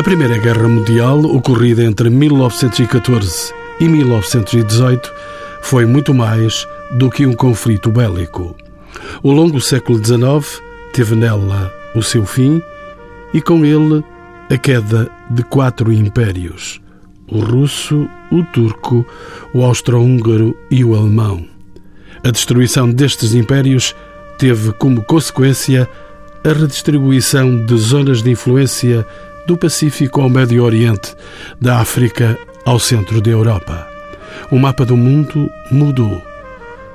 A Primeira Guerra Mundial, ocorrida entre 1914 e 1918, foi muito mais do que um conflito bélico. O longo século XIX teve nela o seu fim e com ele a queda de quatro impérios: o russo, o turco, o austro-húngaro e o alemão. A destruição destes impérios teve como consequência a redistribuição de zonas de influência do Pacífico ao Médio Oriente, da África ao centro da Europa. O mapa do mundo mudou.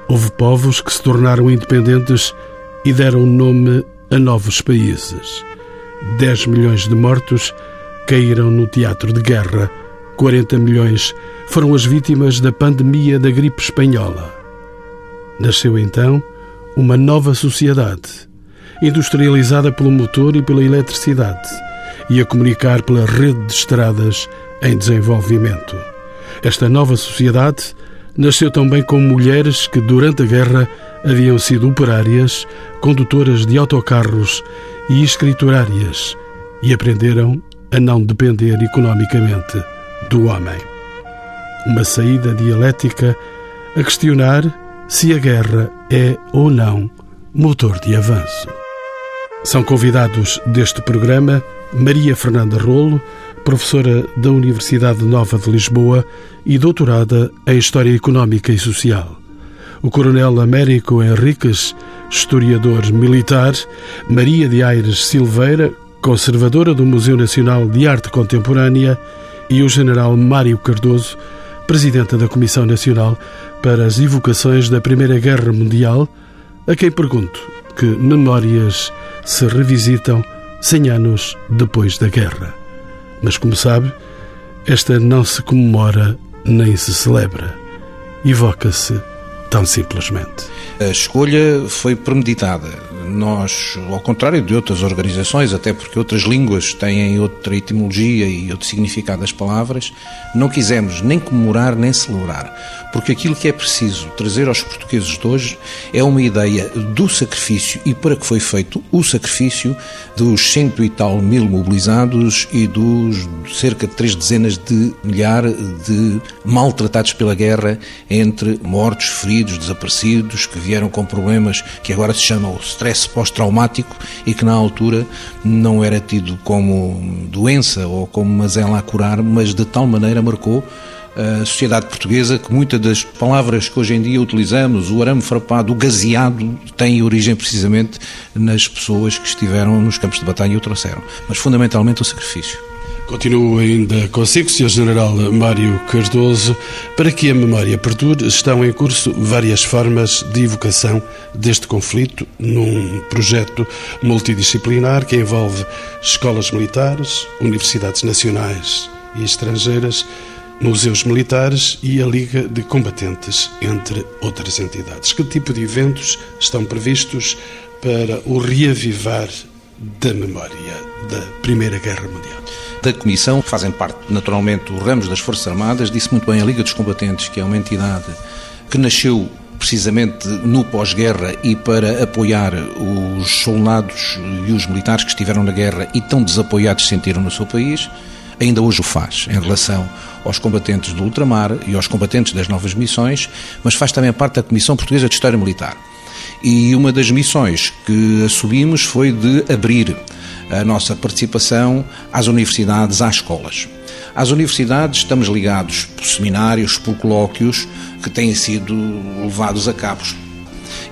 Houve povos que se tornaram independentes e deram nome a novos países. 10 milhões de mortos caíram no teatro de guerra. 40 milhões foram as vítimas da pandemia da gripe espanhola. Nasceu então uma nova sociedade, industrializada pelo motor e pela eletricidade, e a comunicar pela rede de estradas em desenvolvimento. Esta nova sociedade nasceu também com mulheres que, durante a guerra, haviam sido operárias, condutoras de autocarros e escriturárias e aprenderam a não depender economicamente do homem. Uma saída dialética a questionar se a guerra é ou não motor de avanço. São convidados deste programa Maria Fernanda Rolo, professora da Universidade Nova de Lisboa e doutorada em História Económica e Social. O Coronel Américo Henriques, historiador militar, Maria de Aires Silveira, conservadora do Museu Nacional de Arte Contemporânea, e o General Mário Cardoso, presidente da Comissão Nacional para as Evocações da Primeira Guerra Mundial, a quem pergunto que memórias se revisitam 100 anos depois da guerra. Mas, como sabe, esta não se comemora nem se celebra. Evoca-se tão simplesmente. A escolha foi premeditada. Nós, ao contrário de outras organizações, até porque outras línguas têm outra etimologia e outro significado das palavras, não quisemos nem comemorar nem celebrar. Porque aquilo que é preciso trazer aos portugueses de hoje é uma ideia do sacrifício e para que foi feito o sacrifício dos cento e tal mil mobilizados e dos cerca de três dezenas de milhar de maltratados pela guerra, entre mortos, feridos, desaparecidos, que vieram com problemas que agora se chamam stress pós-traumático e que na altura não era tido como doença ou como mazela a curar, mas de tal maneira marcou a sociedade portuguesa que muitas das palavras que hoje em dia utilizamos, o arame farpado, o gaseado, têm origem precisamente nas pessoas que estiveram nos campos de batalha e o trouxeram. Mas fundamentalmente o sacrifício. Continuo ainda consigo, Sr. General Mário Cardoso. Para que a memória perdure, estão em curso várias formas de evocação deste conflito num projeto multidisciplinar que envolve escolas militares, universidades nacionais e estrangeiras, museus militares e a Liga de Combatentes, entre outras entidades. Que tipo de eventos estão previstos para o reavivar da memória da Primeira Guerra Mundial? Da Comissão fazem parte, naturalmente, os ramos das Forças Armadas, disse muito bem a Liga dos Combatentes, que é uma entidade que nasceu precisamente no pós-guerra e para apoiar os soldados e os militares que estiveram na guerra e tão desapoiados se sentiram no seu país ainda hoje o faz em relação aos combatentes do ultramar e aos combatentes das novas missões, mas faz também parte da Comissão Portuguesa de História Militar. E uma das missões que assumimos foi de abrir a nossa participação às universidades, às escolas. Às universidades estamos ligados por seminários, por colóquios que têm sido levados a cabo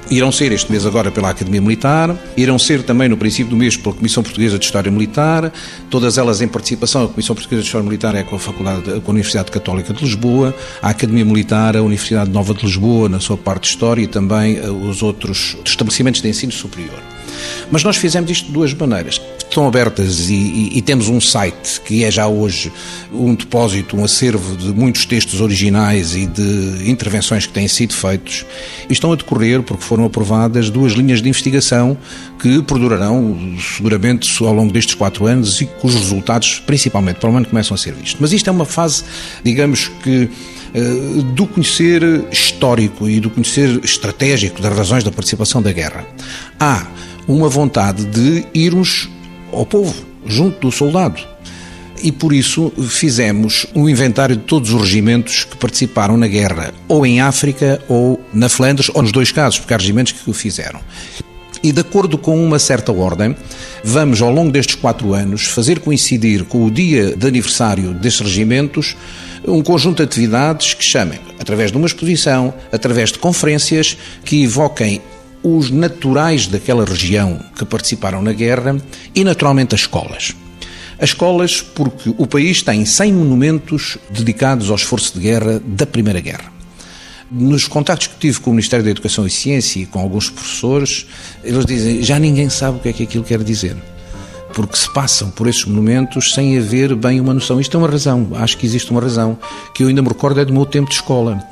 Irão ser este mês agora pela Academia Militar, irão ser também no princípio do mês pela Comissão Portuguesa de História Militar, todas elas em participação. A Comissão Portuguesa de História Militar é com a Faculdade, com a Universidade Católica de Lisboa, a Academia Militar, a Universidade Nova de Lisboa, na sua parte de História e também eh, os outros estabelecimentos de ensino superior. Mas nós fizemos isto de duas maneiras. Estão abertas e, e, e, temos um site que é já hoje um depósito, um acervo de muitos textos originais e de intervenções que têm sido feitos. Estão a decorrer, porque foram aprovadas, duas linhas de investigação que perdurarão seguramente ao longo destes quatro anos e cujos resultados, principalmente para o ano, começam a ser vistos. Mas isto é uma fase, digamos que eh, do conhecer histórico e do conhecer estratégico das razões da participação da guerra. Há uma vontade de irmos ao povo, junto do soldado. E por isso fizemos um inventário de todos os regimentos que participaram na guerra, ou em África ou na Flandres, ou nos dois casos, porque há regimentos que o fizeram. E de acordo com uma certa ordem, vamos ao longo destes quatro anos fazer coincidir com o dia de aniversário destes regimentos um conjunto de atividades que chamem, através de uma exposição, através de conferências, que evoquem os naturais daquela região que participaram na guerra e, naturalmente, as escolas. As escolas, porque o país tem 100 monumentos dedicados ao esforço de guerra da Primeira Guerra. Nos contactos que tive com o Ministério da Educação e Ciência e com alguns professores, eles dizem já ninguém sabe o que é que aquilo quer dizer. Porque se passam por esses monumentos sem haver bem uma noção. Isto é uma razão, acho que existe uma razão, que eu ainda me recordo é do meu tempo de escola.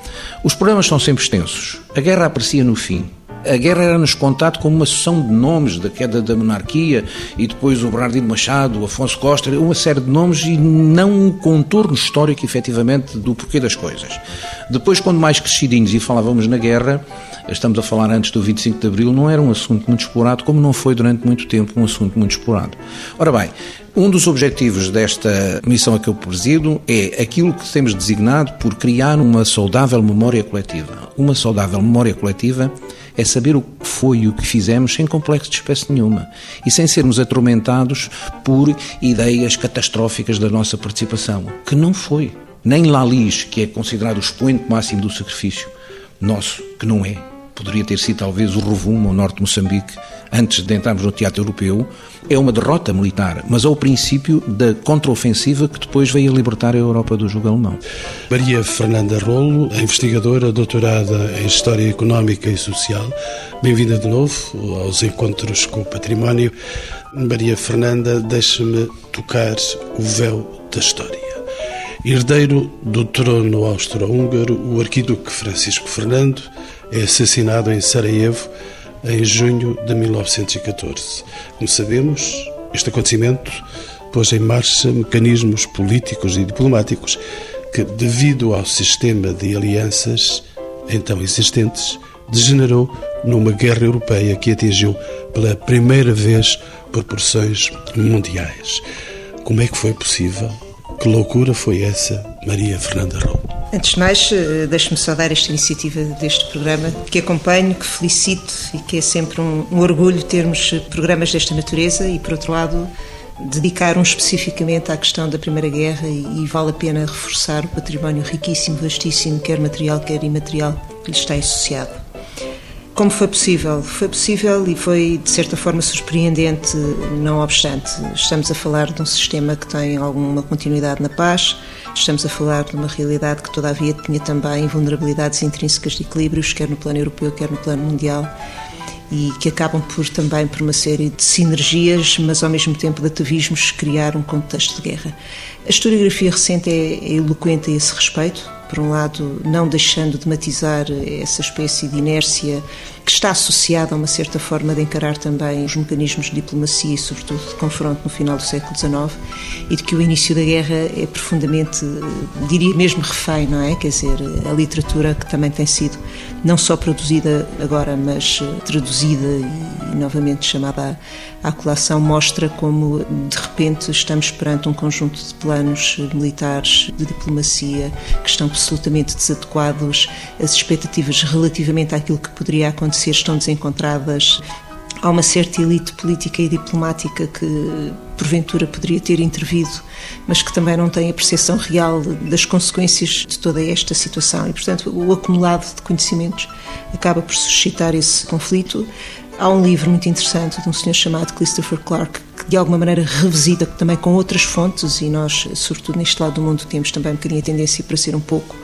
Os problemas são sempre extensos. A guerra aparecia no fim. A guerra era-nos contado como uma sucessão de nomes da queda da monarquia e depois o Bernardino Machado, o Afonso Costa, uma série de nomes e não um contorno histórico, efetivamente, do porquê das coisas. Depois, quando mais crescidinhos e falávamos na guerra, estamos a falar antes do 25 de Abril, não era um assunto muito explorado, como não foi durante muito tempo um assunto muito explorado. Ora bem, um dos objetivos desta missão a que eu presido é aquilo que temos designado por criar uma saudável memória coletiva. Uma saudável memória coletiva é saber o que foi e o que fizemos sem complexo de espécie nenhuma e sem sermos atormentados por ideias catastróficas da nossa participação, que não foi. Nem Lalis, que é considerado o expoente máximo do sacrifício, nosso, que não é. Poderia ter sido talvez o Rovuma, o norte de Moçambique, antes de entrarmos no teatro europeu, é uma derrota militar, mas é o princípio da contraofensiva que depois veio a libertar a Europa do jugo alemão. Maria Fernanda Rolo, investigadora doutorada em História Económica e Social, bem-vinda de novo aos Encontros com o Património. Maria Fernanda, deixa-me tocar o véu da história. Herdeiro do trono austro-húngaro, o arquiduque Francisco Fernando é assassinado em Sarajevo em junho de 1914. Como sabemos, este acontecimento pôs em marcha mecanismos políticos e diplomáticos que, devido ao sistema de alianças então existentes, degenerou numa guerra europeia que atingiu pela primeira vez proporções mundiais. Como é que foi possível? Que loucura foi essa, Maria Fernanda Rou? Antes de mais, eh, deixe-me só dar esta iniciativa deste programa, que acompanho, que felicito e que é sempre um, um orgulho termos programas desta natureza e, por outro lado, dedicar um especificamente à questão da Primeira Guerra e, e, vale a pena reforçar o património riquíssimo, vastíssimo, quer material, quer imaterial, que lhe está associado. Como foi possível? Foi possível e foi, de certa forma, surpreendente, não obstante. Estamos a falar de um sistema que tem alguma continuidade na paz, estamos a falar de uma realidade que, todavia, tinha também vulnerabilidades intrínsecas de equilíbrios, quer no plano europeu, quer no plano mundial, e que acabam por também, por uma série de sinergias, mas ao mesmo tempo de atavismos, criar um contexto de guerra. A historiografia recente é, é eloquente a esse respeito por um lado, não deixando de matizar essa espécie de inércia que está associada a uma certa forma de encarar também os mecanismos de diplomacia e, sobretudo, de confronto no final do século XIX, e de que o início da guerra é profundamente, diria mesmo, refém, não é? Quer dizer, a literatura que também tem sido não só produzida agora, mas traduzida e, novamente chamada à colação, mostra como, de repente, estamos perante um conjunto de planos militares de diplomacia que estão absolutamente desadequados, as expectativas relativamente àquilo que poderia acontecer estão desencontradas. Há uma certa elite política e diplomática que, porventura, poderia ter intervido, mas que também não tem a percepção real das consequências de toda esta situação. E, portanto, o acumulado de conhecimentos acaba por suscitar esse conflito. Há um livro muito interessante de um senhor chamado Christopher Clark que de alguma maneira revisita também com outras fontes e nós, sobretudo neste lado do mundo, temos também um bocadinho a tendência para ser um pouco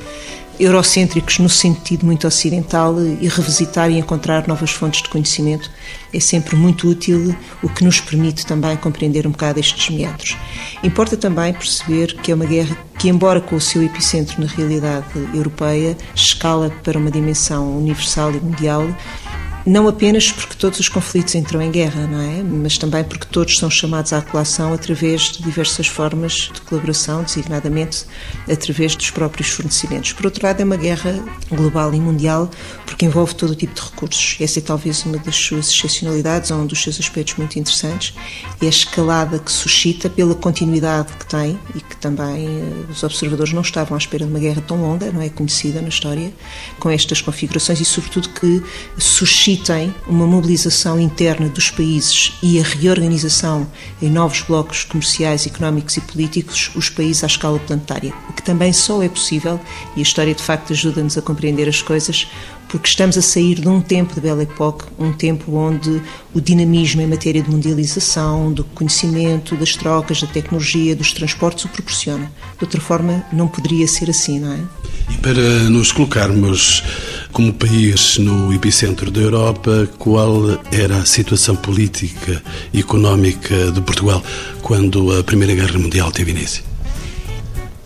eurocêntricos no sentido muito ocidental e revisitar e encontrar novas fontes de conhecimento é sempre muito útil, o que nos permite também compreender um bocado estes meandros. Importa também perceber que é uma guerra que, embora com o seu epicentro na realidade europeia, escala para uma dimensão universal e mundial, não apenas porque todos os conflitos entram em guerra, não é? Mas também porque todos são chamados à colação através de diversas formas de colaboração, designadamente através dos próprios fornecimentos. Por outro lado, é uma guerra global e mundial porque envolve todo o tipo de recursos. Essa é talvez uma das suas excepcionalidades ou um dos seus aspectos muito interessantes. É a escalada que suscita pela continuidade que tem e que também eh, os observadores não estavam à espera de uma guerra tão longa, não é conhecida na história, com estas configurações e, sobretudo, que suscitem uma mobilização interna dos países e a reorganização em novos blocos comerciais, económicos e políticos, os países à escala planetária. O que também só é possível, e a história de facto ajuda-nos a compreender as coisas, porque estamos a sair de um tempo de Belle Époque, um tempo onde o dinamismo em matéria de mundialização, do conhecimento, das trocas, da tecnologia, dos transportes o proporciona. De outra forma, não poderia ser assim, não é? E para nos colocarmos como país no epicentro da Europa, qual era a situação política e económica de Portugal quando a Primeira Guerra Mundial teve início?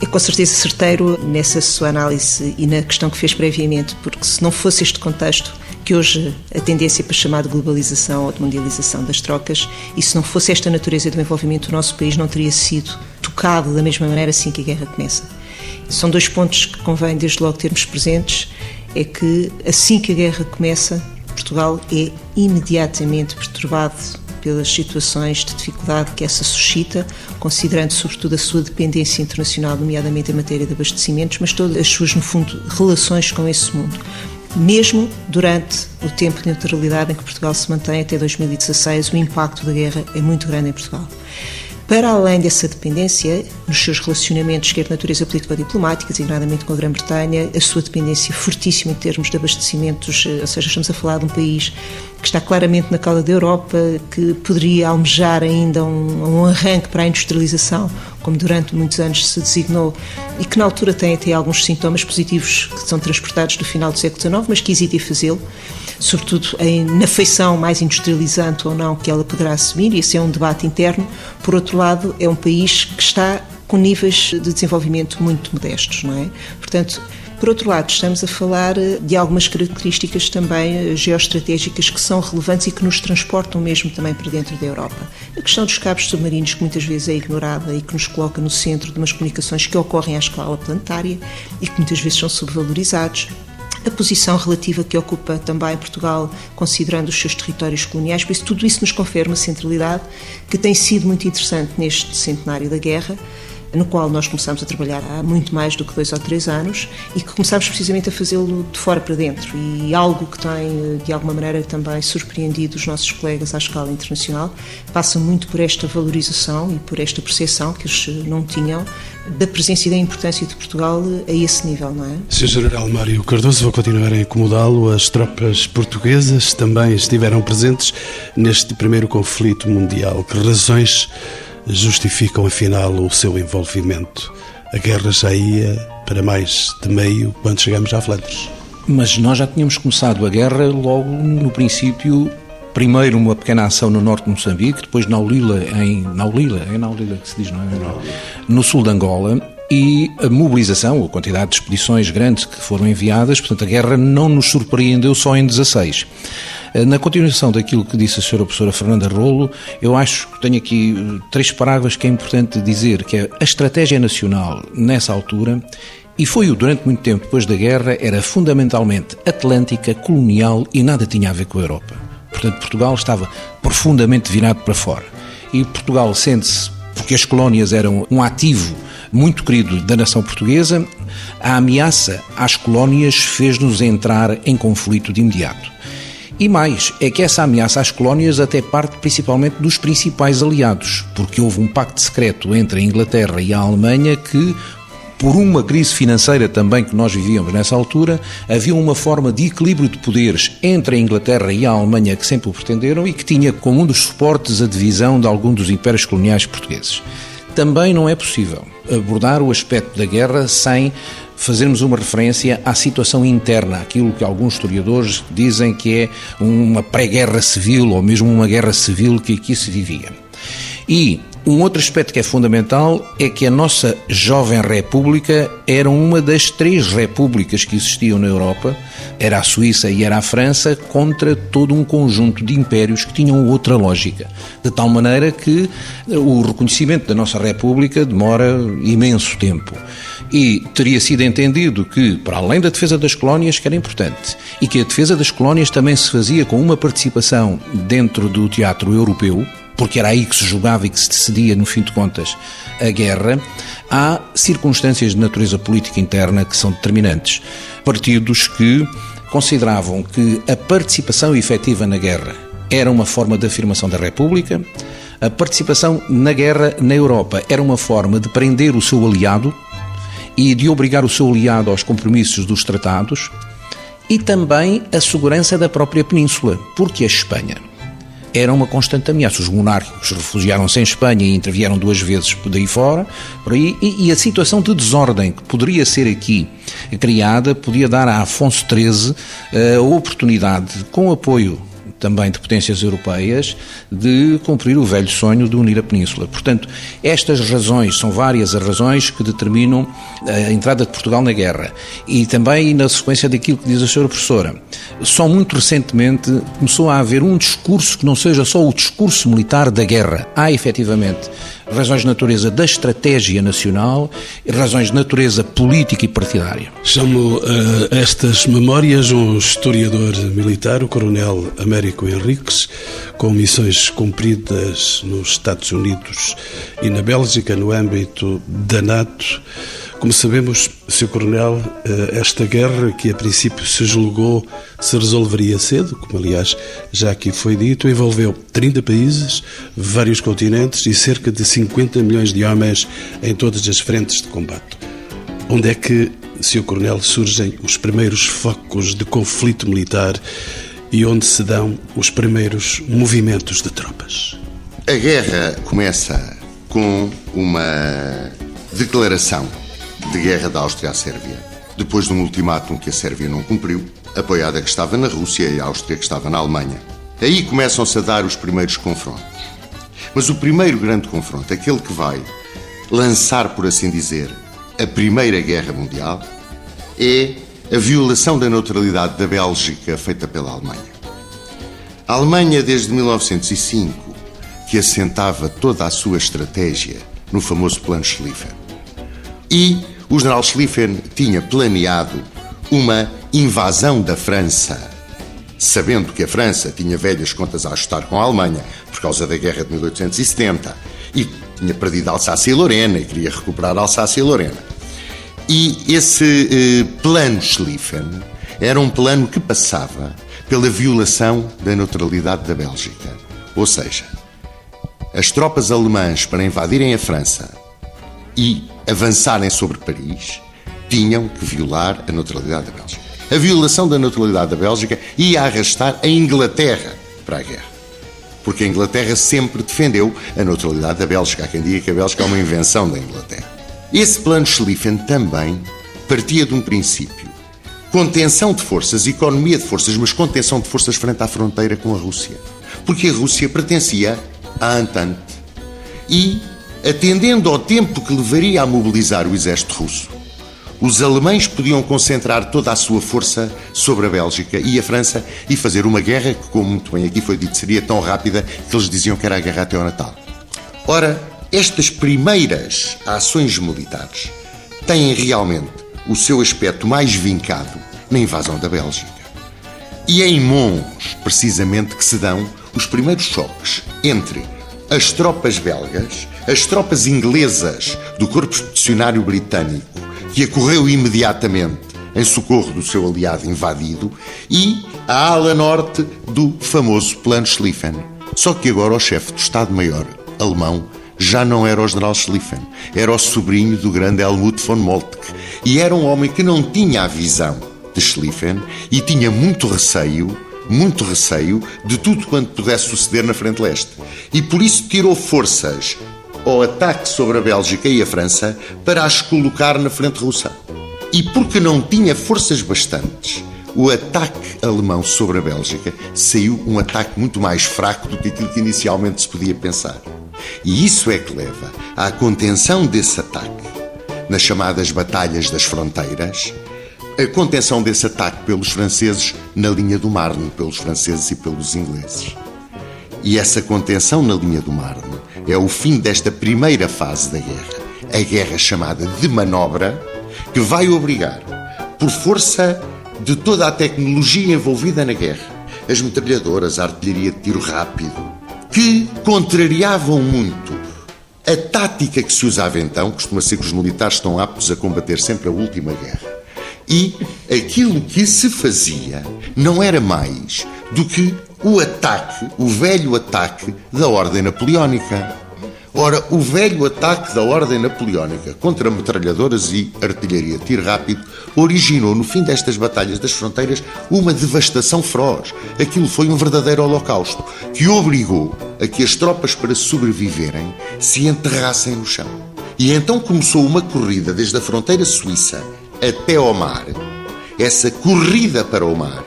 É com certeza certeiro nessa sua análise e na questão que fez previamente, porque se não fosse este contexto, que hoje a tendência para chamar de globalização ou de mundialização das trocas, e se não fosse esta natureza do envolvimento, o nosso país não teria sido tocado da mesma maneira assim que a guerra começa. São dois pontos que convém desde logo termos presentes, é que assim que a guerra começa, Portugal é imediatamente perturbado pelas situações de dificuldade que essa suscita, considerando sobretudo a sua dependência internacional, nomeadamente em matéria de abastecimentos, mas todas as suas, no fundo, relações com esse mundo. Mesmo durante o tempo de neutralidade em que Portugal se mantém até 2016, o impacto da guerra é muito grande em Portugal. Para além dessa dependência, nos seus relacionamentos, quer de natureza político-diplomática, designadamente com a Grã-Bretanha, a sua dependência fortíssima em termos de abastecimentos, eh, ou seja, estamos a falar de um país que está claramente na cauda da Europa, que poderia almejar ainda um, um arranque para a industrialização, como durante muitos anos se designou, e que na altura tem até alguns sintomas positivos que são transportados do final do século XIX, mas que hesita em fazê-lo sobretudo em, na feição mais industrializante ou não que ela poderá assumir, e esse é um debate interno. Por outro lado, é um país que está com níveis de desenvolvimento muito modestos, não é? Portanto, por outro lado, estamos a falar eh, de algumas características também eh, geoestratégicas que são relevantes e que nos transportam mesmo também para dentro da Europa. A questão dos cabos submarinos, que muitas vezes é ignorada e que nos coloca no centro de umas comunicações que ocorrem à escala planetária e que muitas vezes são subvalorizados. A posição relativa que ocupa também Portugal, considerando os seus territórios coloniais, por isso tudo isso nos confere uma centralidade que tem sido muito interessante neste centenário da guerra no qual nós começámos a trabalhar há muito mais do que dois ou três anos e que começámos precisamente a fazê-lo de fora para dentro. E algo que tem, de alguma maneira, também surpreendido os nossos colegas à escala internacional passa muito por esta valorização e por esta percepção que eles não tinham da presença e da importância de Portugal a esse nível, não é? Sr. General Mário Cardoso, vou continuar a incomodá-lo. As tropas portuguesas também estiveram presentes neste primeiro conflito mundial. Que razões justificam afinal o seu envolvimento. A guerra já ia para mais de meio quando chegamos à Flandres. Mas nós já tínhamos começado a guerra logo no princípio primeiro uma pequena ação no norte de Moçambique, depois na Naulila, em Naulila, é Naulila que se diz, não é? No sul de Angola, e a mobilização, a quantidade de expedições grandes que foram enviadas, portanto a guerra não nos surpreendeu só em 16. Eh, na continuação daquilo que disse a senhora professora Fernanda Rolo, eu acho que tenho aqui eh, três parágrafos que é importante dizer, que é a estratégia nacional nessa altura e foi-o durante muito tempo depois da guerra, era fundamentalmente atlântica, colonial e nada tinha a ver com a Europa. Portanto, Portugal estava profundamente virado para fora. E Portugal sente-se, porque as colónias eram um ativo muito querido da nação portuguesa, a ameaça às colónias fez-nos entrar em conflito de imediato. E mais, é que essa ameaça às colónias até parte principalmente dos principais aliados, porque houve um pacto secreto entre a Inglaterra e a Alemanha que, por uma crise financeira também que nós vivíamos nessa altura, havia uma forma de equilíbrio de poderes entre a Inglaterra e a Alemanha que sempre o pretenderam e que tinha como um dos suportes a divisão de algum dos impérios coloniais portugueses. Também não é possível abordar o aspecto da guerra sem fazermos uma referência à situação interna, aquilo que alguns historiadores dizem que é uma pré-guerra civil ou mesmo uma guerra civil que aqui se vivia. E um outro aspecto que é fundamental é que a nossa jovem república era uma das três repúblicas que existiam na Europa, era a Suíça e era a França, contra todo um conjunto de impérios que tinham outra lógica. De tal maneira que o reconhecimento da nossa república demora imenso tempo. E teria sido entendido que, para além da defesa das colónias, que era importante, e que a defesa das colónias também se fazia com uma participação dentro do teatro europeu, porque era aí que se julgava e que se decidia, no fim de contas, a guerra, há circunstâncias de natureza política interna que são determinantes. Partidos que consideravam que a participação efetiva na guerra era uma forma de afirmação da República, a participação na guerra na Europa era uma forma de prender o seu aliado e de obrigar o seu aliado aos compromissos dos tratados, e também a segurança da própria península, porque a Espanha era uma constante ameaça. Os monárquicos refugiaram-se em Espanha e intervieram duas vezes por daí fora, por aí, e, e, a situação de desordem que poderia ser aqui criada podia dar a Afonso XIII eh, a oportunidade, com apoio também de potências europeias, de cumprir o velho sonho de unir a Península. Portanto, estas razões, são várias as razões que determinam a entrada de Portugal na guerra. E também na sequência daquilo que diz a senhora professora, só muito recentemente começou a haver um discurso que não seja só o discurso militar da guerra. Há, efetivamente, razões de natureza da estratégia nacional e razões de natureza política e partidária. Chamo uh, estas memórias um historiador militar, o coronel Américo Henriques, com missões cumpridas nos Estados Unidos e na Bélgica no âmbito da NATO. Como sabemos, Sr. Coronel, eh, esta guerra, que a princípio se julgou se resolveria cedo, como aliás já aqui foi dito, envolveu 30 países, vários continentes e cerca de 50 milhões de homens em todas as frentes de combate. Onde é que, Sr. Coronel, surgem os primeiros focos de conflito militar e onde se dão os primeiros movimentos de tropas? A guerra começa com uma declaração de guerra da Áustria à Sérvia, depois de um ultimátum que a Sérvia não cumpriu, apoiada que estava na Rússia e a Áustria que estava na Alemanha. Aí começam-se a dar os primeiros confrontos. Mas o primeiro grande confronto, aquele que vai lançar, por assim dizer, a Primeira Guerra Mundial, é a violação da neutralidade da Bélgica feita pela Alemanha. A Alemanha, desde 1905, que assentava toda a sua estratégia no famoso Plano Schlieffen. E o general Schlieffen tinha planeado uma invasão da França, sabendo que a França tinha velhas contas a ajustar com a Alemanha por causa da guerra de 1870 e tinha perdido Alsácia e Lorena e queria recuperar Alsácia e Lorena. E esse eh, plano Schlieffen era um plano que passava pela violação da neutralidade da Bélgica. Ou seja, as tropas alemãs para invadirem a França e avançarem sobre Paris, tinham que violar a neutralidade da Bélgica. A violação da neutralidade da Bélgica ia arrastar a Inglaterra para a guerra. Porque a Inglaterra sempre defendeu a neutralidade da Bélgica. Há quem diga que a Bélgica é uma invenção da Inglaterra. Esse plano Schlieffen também partia de um princípio. Contenção de forças, economia de forças, mas contenção de forças frente à fronteira com a Rússia. Porque a Rússia pertencia à Entente. E atendendo ao tempo que levaria a mobilizar o exército russo. Os alemães podiam concentrar toda a sua força sobre a Bélgica e a França e fazer uma guerra que, como muito bem aqui foi dito, seria tão rápida que eles diziam que era a guerra até ao Natal. Ora, estas primeiras ações militares têm realmente o seu aspecto mais vincado na invasão da Bélgica. E é em Mons, precisamente, que se dão os primeiros choques entre as tropas belgas as tropas inglesas do Corpo Expedicionário Britânico, que acorreu imediatamente em socorro do seu aliado invadido, e a ala norte do famoso Plano Schlieffen. Só que agora o chefe do Estado-Maior alemão já não era o general Schlieffen, era o sobrinho do grande Helmut von Moltke, e era um homem que não tinha a visão de Schlieffen e tinha muito receio muito receio de tudo quanto pudesse suceder na frente leste. E por isso tirou forças ao ataque sobre a Bélgica e a França para as colocar na frente russa. E porque não tinha forças bastantes, o ataque alemão sobre a Bélgica saiu um ataque muito mais fraco do que aquilo que inicialmente se podia pensar. E isso é que leva à contenção desse ataque nas chamadas Batalhas das Fronteiras, a contenção desse ataque pelos franceses na linha do Marne, pelos franceses e pelos ingleses. E essa contenção na linha do Marne é o fim desta primeira fase da guerra, a guerra chamada de manobra, que vai obrigar, por força de toda a tecnologia envolvida na guerra, as metralhadoras, a artilharia de tiro rápido, que contrariavam muito a tática que se usava então, costuma ser que os militares estão aptos a combater sempre a última guerra. E aquilo que se fazia não era mais do que o ataque, o velho ataque da Ordem Napoleónica. Ora, o velho ataque da Ordem Napoleónica contra metralhadoras e artilharia tiro rápido originou, no fim destas batalhas das fronteiras, uma devastação feroz. Aquilo foi um verdadeiro holocausto que obrigou a que as tropas, para sobreviverem, se enterrassem no chão. E então começou uma corrida desde a fronteira suíça até ao mar. Essa corrida para o mar,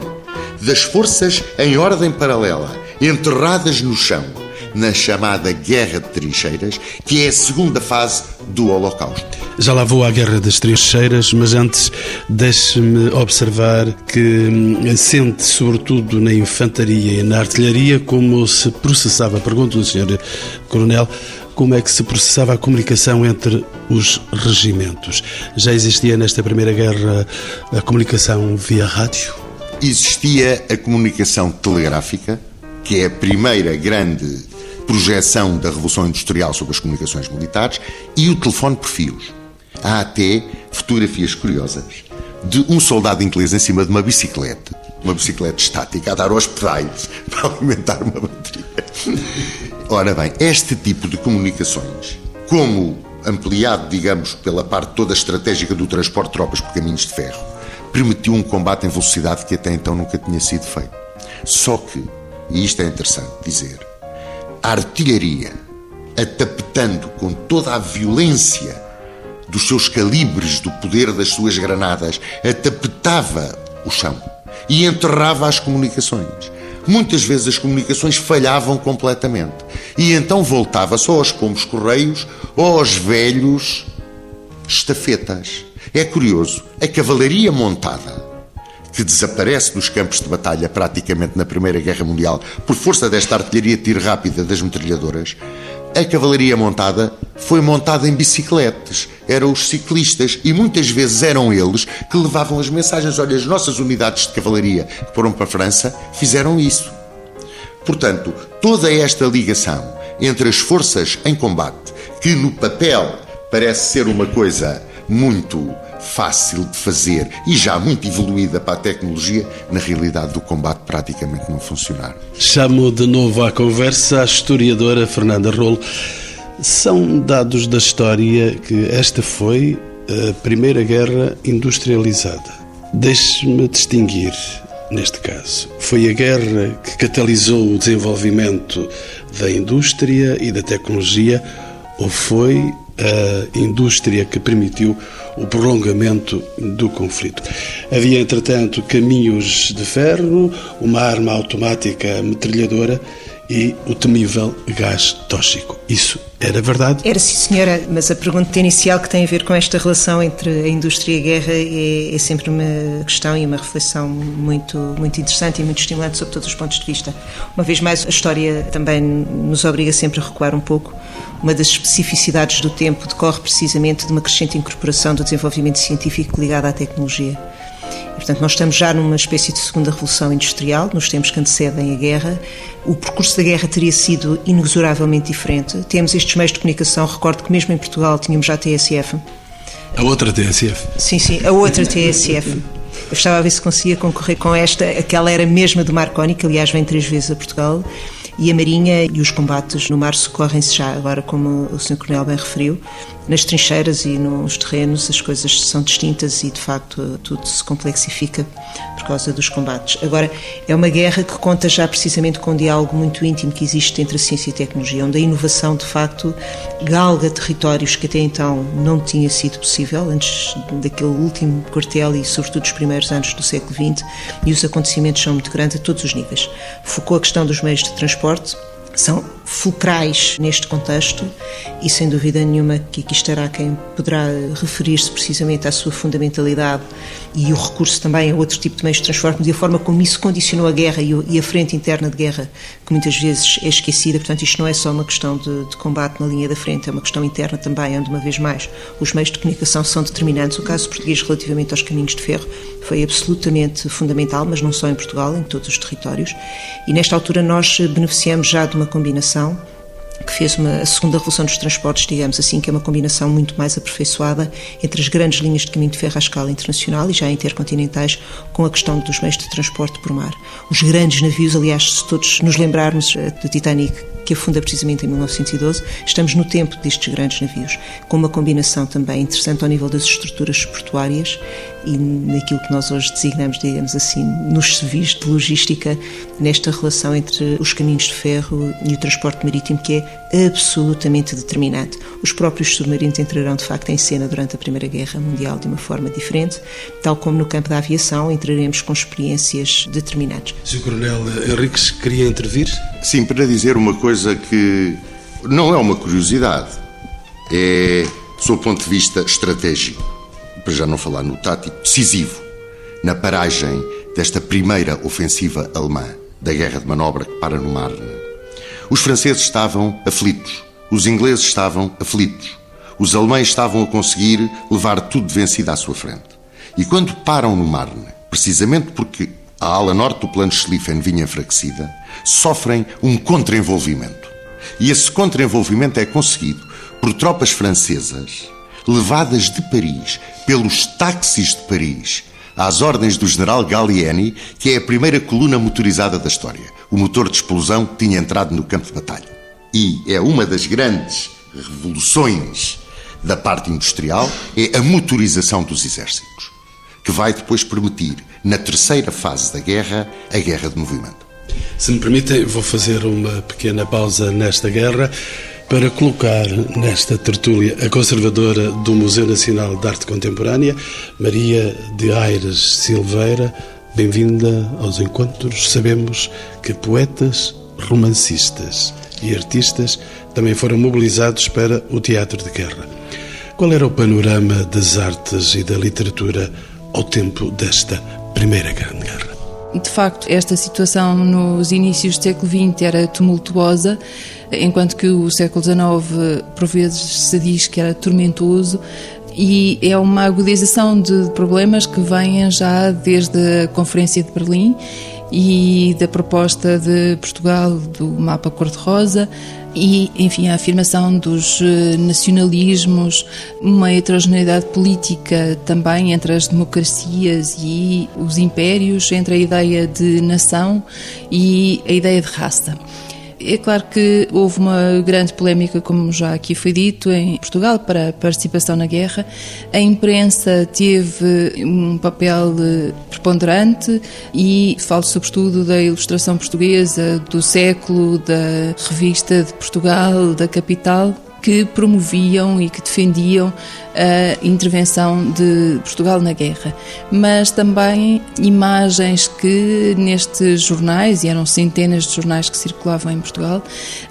das forças em ordem paralela, enterradas no chão na chamada Guerra de Trincheiras, que é a segunda fase do Holocausto. Já lá vou à Guerra das Trincheiras, mas antes deixe-me observar que hum, sente, sobretudo na infantaria e na artilharia, como se processava, pergunto ao Sr. Coronel, como é que se processava a comunicação entre os regimentos. Já existia nesta Primeira Guerra a comunicação via rádio? Existia a comunicação telegráfica, que é a primeira grande projeção da Revolução Industrial sobre as comunicações militares, e o telefone por fios. Há até fotografias curiosas de um soldado inglês em cima de uma bicicleta, uma bicicleta estática, a dar aos pedais para alimentar uma bateria. Ora bem, este tipo de comunicações, como ampliado, digamos, pela parte toda estratégica do transporte de tropas por caminhos de ferro, permitiu um combate em velocidade que até então nunca tinha sido feito. Só que, e isto é interessante dizer, a artilharia, atapetando com toda a violência dos seus calibres, do poder das suas granadas, atapetava o chão e enterrava as comunicações. Muitas vezes as comunicações falhavam completamente. E então voltava só aos pombos correios ou aos velhos estafetas. É curioso, a cavalaria montada que desaparece dos campos de batalha praticamente na Primeira Guerra Mundial por força desta artilharia de tiro rápida das metralhadoras, a cavalaria montada foi montada em bicicletas. Eram os ciclistas e muitas vezes eram eles que levavam as mensagens. Olha, as nossas unidades de cavalaria que foram para a França fizeram isso. Portanto, toda esta ligação entre as forças em combate, que no papel parece ser uma coisa muito fácil de fazer e já muito evoluída para a tecnologia, na realidade do combate praticamente não funcionar. Chamo de novo à conversa a historiadora Fernanda Rolo. São dados da história que esta foi a primeira guerra industrializada. Deixe-me distinguir, neste caso. Foi a guerra que catalisou o desenvolvimento da indústria e da tecnologia ou foi a indústria que permitiu o prolongamento do conflito. Havia, entretanto, caminhos de ferro, uma arma automática metralhadora e o temível gás tóxico. Isso era verdade? Era sim, senhora, mas a pergunta inicial que tem a ver com esta relação entre a indústria e a guerra é, é, sempre uma questão e uma reflexão muito, muito interessante e muito estimulante sob todos os pontos de vista. Uma vez mais, a história também nos obriga sempre a recuar um pouco. Uma das especificidades do tempo decorre precisamente de uma crescente incorporação do desenvolvimento científico ligado à tecnologia. Portanto, nós estamos já numa espécie de segunda revolução industrial, nos tempos que antecedem a guerra. O percurso da guerra teria sido inexoravelmente diferente. Temos estes meios de comunicação, recordo que mesmo em Portugal tínhamos já a TSF. A outra TSF? Sim, sim, a outra TSF. Eu estava a ver se conseguia concorrer com esta, aquela era mesma do Marconi, que aliás vem três vezes a Portugal e a Marinha e os combates no mar socorrem-se já, agora como o Sr. Coronel bem referiu, nas trincheiras e nos terrenos as coisas são distintas e de facto tudo se complexifica por causa dos combates. Agora, é uma guerra que conta já precisamente com um diálogo muito íntimo que existe entre a ciência e a tecnologia, onde a inovação de facto galga territórios que até então não tinha sido possível, antes daquele último quartel e sobretudo dos primeiros anos do século XX, e os acontecimentos são muito grandes a todos os níveis. Focou a questão dos meios de transporte, são fulcrais neste contexto e sem dúvida nenhuma que aqui estará quem poderá referir-se precisamente à sua fundamentalidade e o recurso também a outro tipo de meios de transporte e a forma como isso condicionou a guerra e a frente interna de guerra, que muitas vezes é esquecida. Portanto, isto não é só uma questão de, de combate na linha da frente, é uma questão interna também, onde, uma vez mais, os meios de comunicação são determinantes. O caso português relativamente aos caminhos de ferro foi absolutamente fundamental, mas não só em Portugal, em todos os territórios. E nesta altura nós beneficiamos já de uma combinação que fez uma, a segunda revolução dos transportes, digamos assim, que é uma combinação muito mais aperfeiçoada entre as grandes linhas de caminho de ferro à escala internacional e já intercontinentais, com a questão dos meios de transporte por mar. Os grandes navios, aliás, se todos nos lembrarmos eh, do Titanic, que afunda precisamente em 1912, estamos no tempo destes grandes navios, com uma combinação também interessante ao nível das estruturas portuárias e naquilo que nós hoje designamos, digamos assim, nos civis de logística, nesta relação entre os caminhos de ferro e o transporte marítimo, que é absolutamente determinante. Os próprios submarinos entrarão, de facto, em cena durante a Primeira Guerra Mundial de uma forma diferente, tal como no campo da aviação entraremos com experiências determinantes. Sr. Coronel Henriques, queria intervir? Sim, para dizer uma coisa que não é uma curiosidade, é, do ponto de vista estratégico para já não falar no tático, decisivo na paragem desta primeira ofensiva alemã da guerra de manobra que para no Marne. Os franceses estavam aflitos, os ingleses estavam aflitos, os alemães estavam a conseguir levar tudo vencido à sua frente. E quando param no Marne, precisamente porque a ala norte do plano Schlieffen vinha enfraquecida, sofrem um contra-envolvimento. E esse contra-envolvimento é conseguido por tropas francesas levadas de Paris pelos táxis de Paris às ordens do general Gallieni, que é a primeira coluna motorizada da história. O motor de explosão tinha entrado no campo de batalha. E é uma das grandes revoluções da parte industrial é a motorização dos exércitos, que vai depois permitir, na terceira fase da guerra, a guerra de movimento. Se me permitem, vou fazer uma pequena pausa nesta guerra para colocar nesta tertúlia a conservadora do Museu Nacional de Arte Contemporânea, Maria de Aires Silveira. Bem-vinda aos encontros. Sabemos que poetas, romancistas e artistas também foram mobilizados para o teatro de guerra. Qual era o panorama das artes e da literatura ao tempo desta Primeira Grande Guerra? De facto, esta situação nos inícios do século XX era tumultuosa, enquanto que o século XIX, por vezes, se diz que era tormentoso, e é uma agudização de problemas que vêm já desde a Conferência de Berlim e da proposta de Portugal do mapa cor-de-rosa e, enfim, a afirmação dos eh, nacionalismos, uma heterogeneidade política também entre as democracias e os impérios, entre a ideia de nação e a ideia de raça. É claro que houve uma grande polémica, como já aqui foi dito, em Portugal para a participação na guerra. A imprensa teve um papel eh, preponderante e falo sobretudo da ilustração portuguesa do século, da revista de Portugal, da capital, que promoviam e que defendiam a intervenção de Portugal na guerra, mas também imagens que nestes jornais, e eram centenas de jornais que circulavam em Portugal,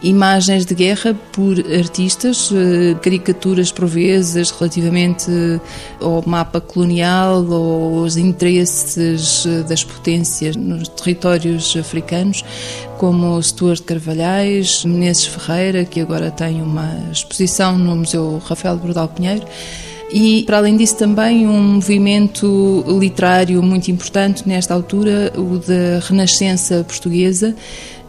imagens de guerra por artistas, eh, caricaturas por vezes relativamente ao mapa colonial ou aos interesses eh, das potências nos territórios africanos, como Stuart Carvalhais, Menezes Ferreira, que agora tem uma exposição no Museu Rafael Bordal Pinheiro, e, para além disso, também um movimento literário muito importante nesta altura, o da Renascença Portuguesa,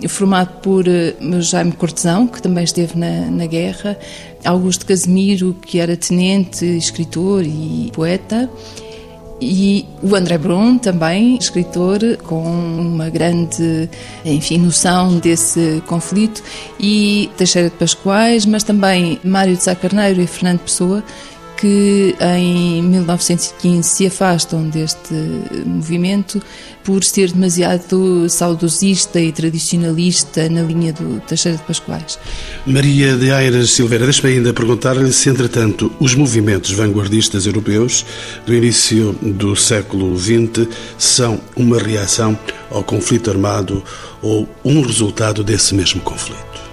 formado por eh, Jaime Cortesão, que também esteve na, na guerra, Augusto Casimiro, que era tenente, escritor e poeta, E o André Brum, também, escritor com uma grande, enfim, noção desse conflito, e Teixeira de Pascoais, mas também Mário de Sá Carneiro e Fernando Pessoa, que em 1915 se afastam deste movimento por ser demasiado saudosista e tradicionalista na linha do Teixeira de Pascoais. Maria de Aires Silveira, deixe-me ainda perguntar-lhe se, entretanto, os movimentos vanguardistas europeus do início do século XX são uma reação ao conflito armado ou um resultado desse mesmo conflito.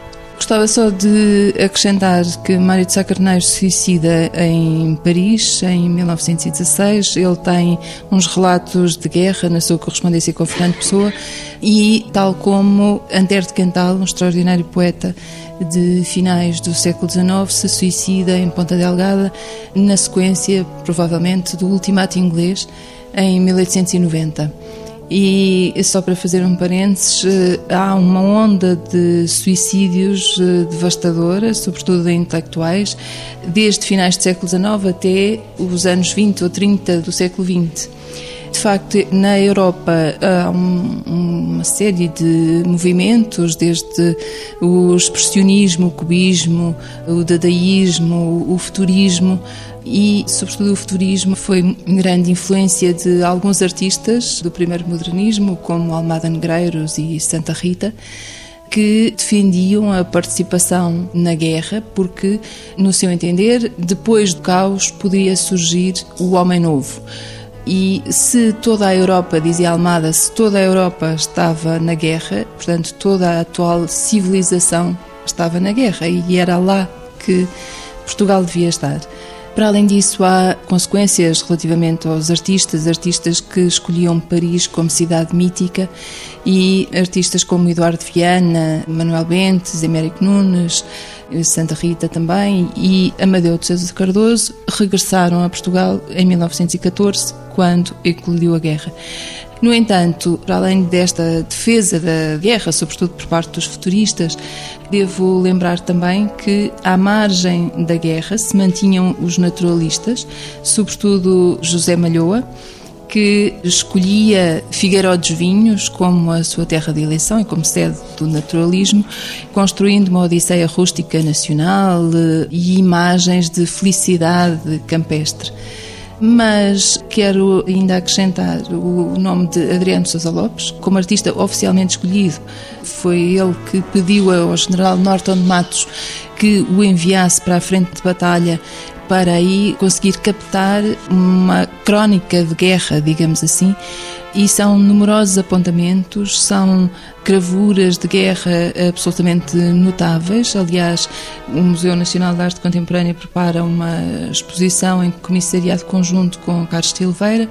Gostava só de acrescentar que Mário de Sá Carneiro suicida em Paris em 1916. Ele tem uns relatos de guerra na sua correspondência com Fernando Pessoa e, tal como Antero de Quental, um extraordinário poeta de finais do século XIX, se suicida em Ponta Delgada, na sequência, provavelmente, do ultimato inglês em 1890. E só para fazer um parênteses, eh, há uma onda de suicídios eh, devastadora, sobretudo de intelectuais, desde finais do século XIX até os anos 20 ou 30 do século XX. De facto, na Europa há um, uma série de movimentos, desde o expressionismo, o cubismo, o dadaísmo, o futurismo, e, sobretudo, o futurismo foi grande influência de alguns artistas do primeiro modernismo, como Almada Negreiros e Santa Rita, que defendiam a participação na guerra, porque, no seu entender, depois do caos poderia surgir o homem novo. E se toda a Europa, dizia Almada, se toda a Europa estava na guerra, portanto, toda a atual civilização estava na guerra e era lá que Portugal devia estar. Para além disso, há consequências relativamente aos artistas, artistas que escolhiam Paris como cidade mítica e artistas como Eduardo Viana, Manuel Bentes, Américo Nunes, Santa Rita também e Amadeu de Sousa Cardoso regressaram a Portugal em 1914, quando eclodiu a guerra. No entanto, para além desta defesa da guerra, sobretudo por parte dos futuristas, devo lembrar também que, à margem da guerra, se mantinham os naturalistas, sobretudo José Malhoa, que escolhia Figueiró dos Vinhos como a sua terra de eleição e como sede do naturalismo, construindo uma odisseia rústica nacional eh, e imagens de felicidade campestre mas quero ainda acrescentar o nome de Adriano Sousa Lopes como artista oficialmente escolhido. Foi ele que pediu ao general Norton de Matos que o enviasse para a frente de batalha para aí conseguir captar uma crónica de guerra, digamos assim, e são numerosos apontamentos, são gravuras de guerra absolutamente notáveis. Aliás, o Museu Nacional de Arte Contemporânea prepara uma exposição em comissariado conjunto com Carlos Silveira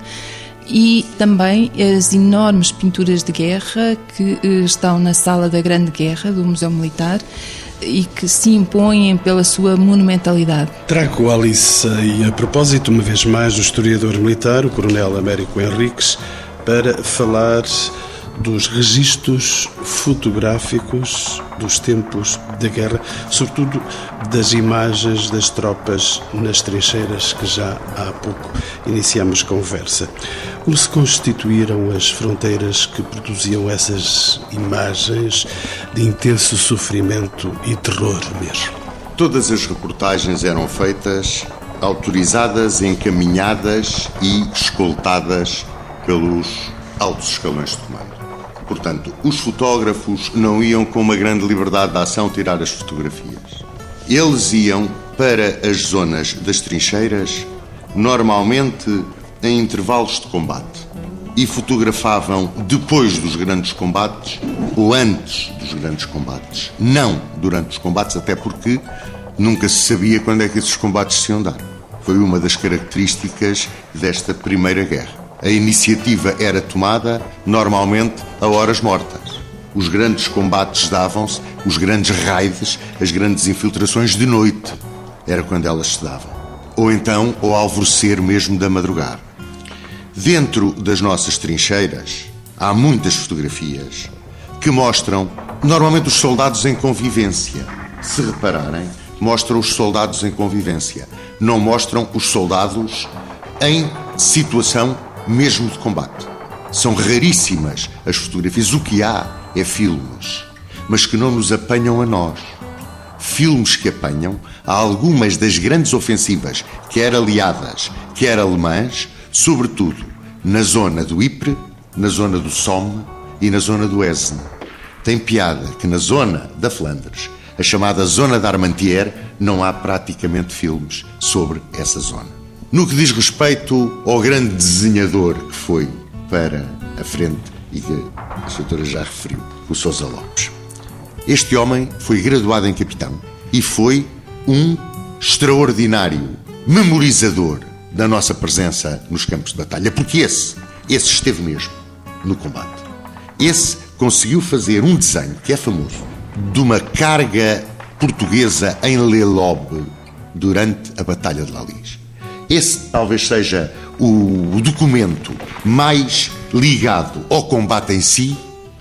e também as enormes pinturas de guerra que eh, estão na Sala da Grande Guerra do Museu Militar e que se impõem pela sua monumentalidade. Trago Alice e a propósito, uma vez mais, do historiador militar, o Coronel Américo Henriques, para falar dos registros fotográficos dos tempos da guerra, sobretudo das imagens das tropas nas trincheiras que já há pouco iniciamos conversa. Como se constituíram as fronteiras que produziam essas imagens de intenso sofrimento e terror mesmo? Todas as reportagens eram feitas autorizadas, encaminhadas e escoltadas pelos altos escalões de comando. Portanto, os fotógrafos não iam com uma grande liberdade de ação tirar as fotografias. Eles iam para as zonas das trincheiras, normalmente em intervalos de combate, e fotografavam depois dos grandes combates ou antes dos grandes combates. Não durante os combates, até porque nunca se sabia quando é que esses combates se iam dar. Foi uma das características desta Primeira Guerra. A iniciativa era tomada normalmente a horas mortas. Os grandes combates davam-se, os grandes raids, as grandes infiltrações de noite. Era quando elas se davam. Ou então ao alvorecer mesmo da madrugada. Dentro das nossas trincheiras há muitas fotografias que mostram normalmente os soldados em convivência. Se repararem, mostram os soldados em convivência. Não mostram os soldados em situação mesmo de combate. São raríssimas as fotografias. O que há é filmes, mas que não nos apanham a nós. Filmes que apanham a algumas das grandes ofensivas, quer aliadas, quer alemãs, sobretudo na zona do Ypres, na zona do Somme e na zona do Aisne. Tem piada que na zona da Flandres, a chamada zona da Armentières, não há praticamente filmes sobre essa zona. No que diz respeito ao grande desenhador que foi para a frente e que a doutora já referiu, o Sousa Lopes. Este homem foi graduado em capitão e foi um extraordinário memorizador da nossa presença nos campos de batalha, porque esse, esse esteve mesmo no combate. Esse conseguiu fazer um desenho que é famoso de uma carga portuguesa em Lelobe durante a Batalha de Lalis. Esse talvez seja o documento mais ligado ao combate em si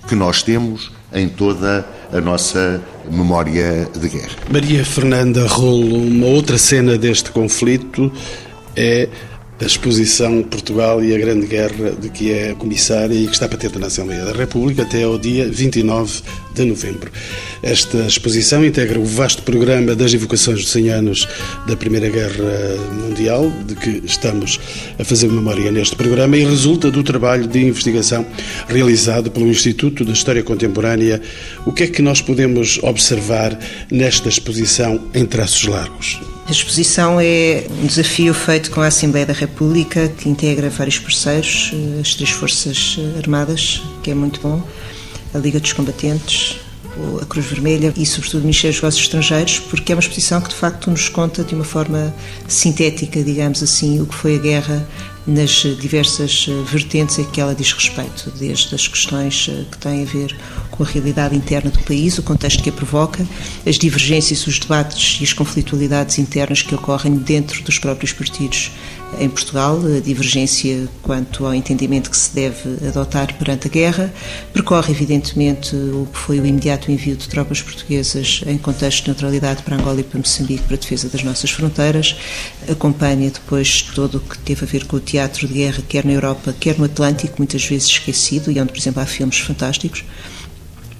que nós temos em toda a nossa memória de guerra. Maria Fernanda Rolo, uma outra cena deste conflito é a exposição Portugal e a Grande Guerra de que é comissária e que está patente na Assembleia da República até ao dia 29 de novembro. Esta exposição integra o vasto programa das evocações dos 100 anos da Primeira Guerra Mundial, de que estamos a fazer memória neste programa, e resulta do trabalho de investigação realizado pelo Instituto de História Contemporânea. O que é que nós podemos observar nesta exposição em traços largos? A exposição é um desafio feito com a Assembleia da República, que integra vários parceiros, eh, as três Forças Armadas, que é muito bom, a Liga dos Combatentes, a Cruz Vermelha e, sobretudo, o Ministério dos Negócios Estrangeiros, porque é uma exposição que, de facto, nos conta de uma forma sintética, digamos assim, o que foi a guerra nas diversas eh, vertentes a que ela diz respeito, desde as questões eh, que têm a ver com a realidade interna do país, o contexto que a provoca, as divergências, os debates e as conflitualidades internas que ocorrem dentro dos próprios partidos em Portugal, a divergência quanto ao entendimento que se deve adotar perante a guerra, percorre evidentemente o que foi o imediato envio de tropas portuguesas em contexto de neutralidade para Angola e para Moçambique para a defesa das nossas fronteiras, acompanha depois todo o que teve a ver com o teatro de guerra, quer na Europa, quer no Atlântico, muitas vezes esquecido, e onde, por exemplo, há filmes fantásticos.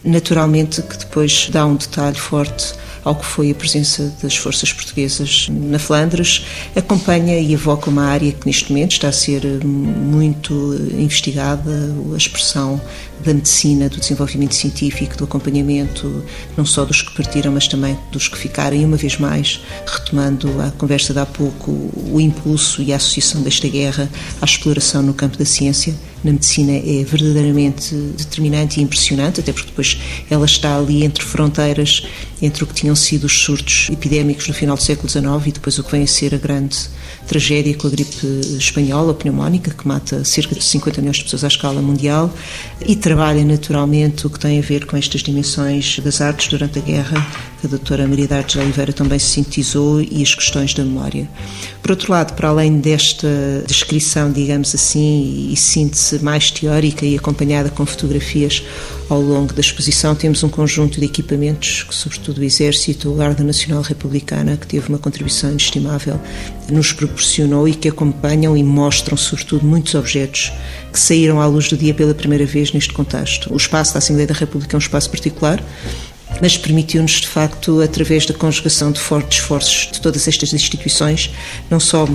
Naturalmente que depois dá um detalhe forte ao que foi a presença das forças portuguesas na Flandres, acompanha e evoca uma área que neste momento está a ser muito investigada, a expressão da medicina, do desenvolvimento científico, do acompanhamento, não só dos que partiram, mas também dos que ficaram. E uma vez mais, retomando a conversa de há pouco, o impulso e a associação desta guerra à exploração no campo da ciência, na medicina, é verdadeiramente determinante e impressionante, até porque depois ela está ali entre fronteiras, entre o que tinham sido os surtos epidémicos no final do século XIX e depois o que vem a ser a grande tragédia com a gripe espanhola, pneumónica, que mata cerca de 50 milhões de pessoas à escala mundial, e trabalha naturalmente o que tem a ver com estas dimensões das artes durante a guerra, que a doutora Maria de Oliveira também sintetizou, e as questões da memória. Por outro lado, para além desta descrição, digamos assim, e síntese mais teórica e acompanhada com fotografias ao longo da exposição, temos um conjunto de equipamentos, que, sobretudo o Exército, a Guarda Nacional Republicana, que teve uma contribuição inestimável, nos proporcionou e que acompanham e mostram, sobretudo, muitos objetos que saíram à luz do dia pela primeira vez neste contexto. O espaço da Assembleia da República é um espaço particular, mas permitiu-nos, de facto, através da conjugação de fortes esforços de todas estas instituições, não só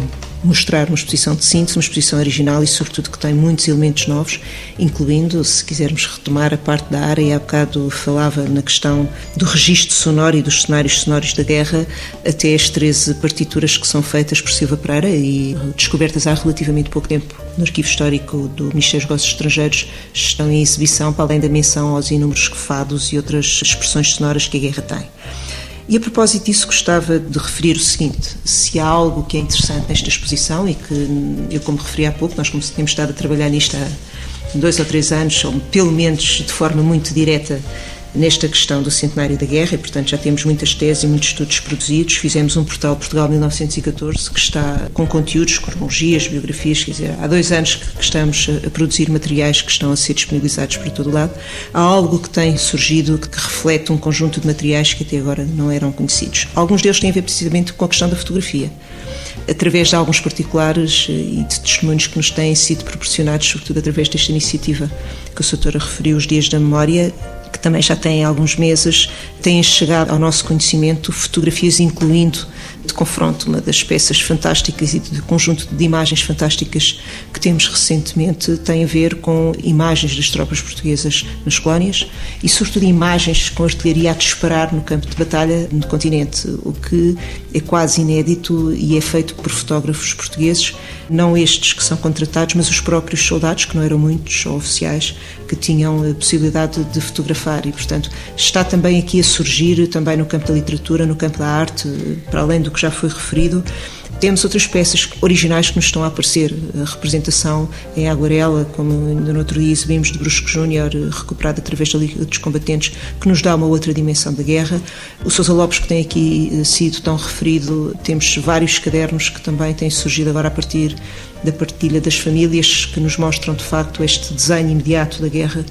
mostrar uma exposição de síntese, uma exposição original e, sobretudo, que tem muitos elementos novos, incluindo, se quisermos retomar a parte da área, e há bocado falava na questão do registro sonoro e dos cenários sonoros da guerra, até as 13 partituras que são feitas por Silva Pereira e descobertas há relativamente pouco tempo no arquivo histórico do Ministério dos Negócios Estrangeiros, estão em exibição, para além da menção aos inúmeros fados e outras expressões sonoras que a guerra tem. E a propósito disso, gostava de referir o seguinte: se há algo que é interessante nesta exposição e que eu, como referi há pouco, nós como temos estado a trabalhar nisto há dois ou três anos, ou pelo menos de forma muito direta, nesta questão do centenário da guerra e, portanto, já temos muitas teses e muitos estudos produzidos. Fizemos um portal Portugal 1914 que está com conteúdos, cronologias, biografias, quer dizer, há dois anos que estamos a produzir materiais que estão a ser disponibilizados por todo lado. Há algo que tem surgido que reflete um conjunto de materiais que até agora não eram conhecidos. Alguns deles têm a ver precisamente com a questão da fotografia através de alguns particulares eh, e de testemunhos que nos têm sido proporcionados, sobretudo através desta iniciativa que a Soutora referiu, os Dias da Memória, que também já têm alguns meses, têm chegado ao nosso conhecimento fotografias incluindo de confronto, uma das peças fantásticas e de conjunto de imagens fantásticas que temos recentemente tem a ver com imagens das tropas portuguesas nas colónias e, sobretudo, imagens com artilharia a disparar no campo de batalha no continente, o que é quase inédito e é feito por fotógrafos portugueses, não estes que são contratados, mas os próprios soldados, que não eram muitos, ou oficiais, que tinham a possibilidade de fotografar. E, portanto, está também aqui a surgir, também no campo da literatura, no campo da arte, para além do que já foi referido, temos outras peças originais que nos estão a aparecer. A representação em aguarela, como ainda no outro dia exibimos de Brusco Júnior, recuperada através da Liga dos Combatentes, que nos dá uma outra dimensão da guerra. O Sousa Lopes, que tem aqui eh, sido tão referido, temos vários cadernos que também têm surgido agora a partir da partilha das famílias, que nos mostram de facto este desenho imediato da guerra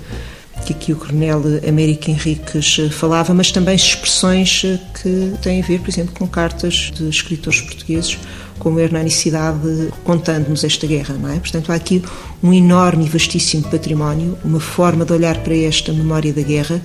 que aqui o Coronel Américo Henriques eh, falava, mas também expressões eh, que têm a ver, por exemplo, com cartas de escritores portugueses, como Hernani Cidade, contando-nos esta guerra, não é? Portanto, há aqui um enorme e vastíssimo património, uma forma de olhar para esta memória da guerra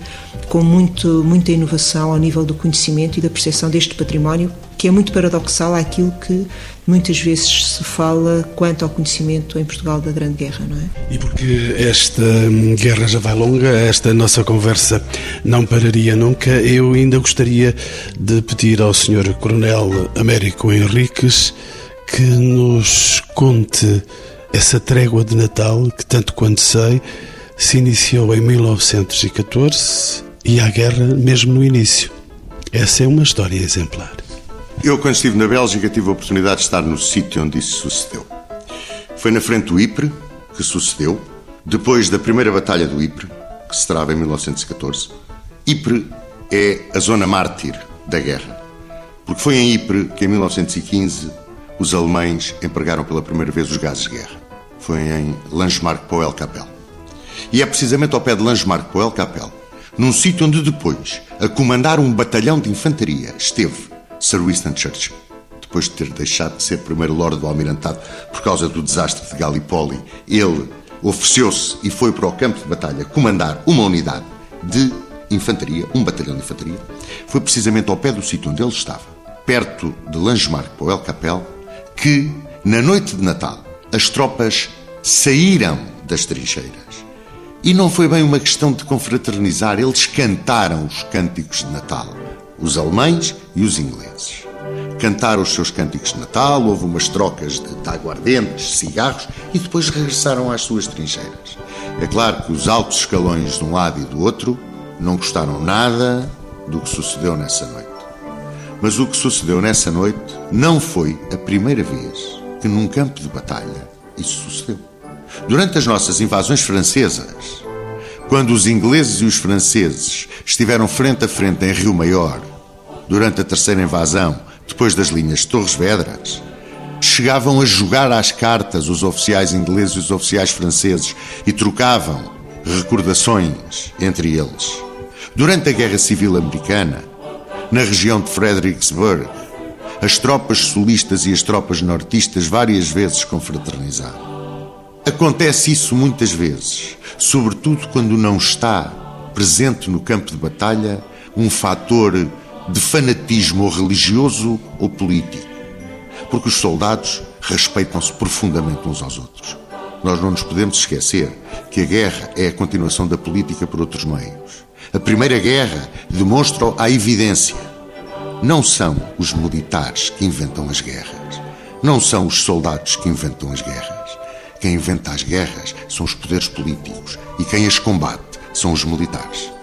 com muito, muita inovação ao nível do conhecimento e da percepção deste património, que é muito paradoxal àquilo que muitas vezes se fala quanto ao conhecimento em Portugal da Grande Guerra, não é? E porque esta hum, guerra já vai longa, esta nossa conversa não pararia nunca, eu ainda gostaria de pedir ao Sr. Coronel Américo Henriques que nos conte essa trégua de Natal que, tanto quanto sei, se iniciou em 1914 e a guerra mesmo no início. Essa é uma história exemplar. Eu, quando estive na Bélgica, tive a oportunidade de estar no sítio onde isso sucedeu. Foi na frente do Ypres que sucedeu, depois da primeira Batalha do Ypres, que se trava em 1914. Ypres é a zona mártir da guerra, porque foi em Ypres que, em 1915, os alemães empregaram pela primeira vez os gases de guerra. Foi em Langemarck-Poel-Capelle. E é precisamente ao pé de Langemarck-Poel-Capelle, num sítio onde depois, a comandar um batalhão de infantaria, esteve Sir Winston Churchill, depois de ter deixado de ser primeiro Lord do Almirantado por causa do desastre de Gallipoli, ele ofereceu-se e foi para o campo de batalha comandar uma unidade de infantaria, um batalhão de infantaria. Foi precisamente ao pé do sítio onde ele estava, perto de Langemarck para o El Capel, que, na noite de Natal, as tropas saíram das trincheiras. E não foi bem uma questão de confraternizar, eles cantaram os cânticos de Natal os alemães e os ingleses. Cantaram os seus cânticos de Natal, houve umas trocas de, de aguardentes, cigarros e depois regressaram às suas trincheiras. É claro que os altos escalões de um lado e do outro não gostaram nada do que sucedeu nessa noite. Mas o que sucedeu nessa noite não foi a primeira vez que num campo de batalha isso sucedeu. Durante as nossas invasões francesas, quando os ingleses e os franceses estiveram frente a frente em Rio Maior, durante a terceira invasão, depois das linhas de Torres Vedras, chegavam a jogar às cartas os oficiais ingleses e os oficiais franceses e trocavam recordações entre eles. Durante a Guerra Civil Americana, na região de Fredericksburg, as tropas solistas e as tropas nortistas várias vezes confraternizaram. Acontece isso muitas vezes, sobretudo quando não está presente no campo de batalha um fator de fanatismo ou religioso ou político. Porque os soldados respeitam-se profundamente uns aos outros. Nós não nos podemos esquecer que a guerra é a continuação da política por outros meios. A Primeira Guerra demonstra a evidência. Não são os militares que inventam as guerras. Não são os soldados que inventam as guerras. Quem inventa as guerras são os poderes políticos e quem as combate são os militares.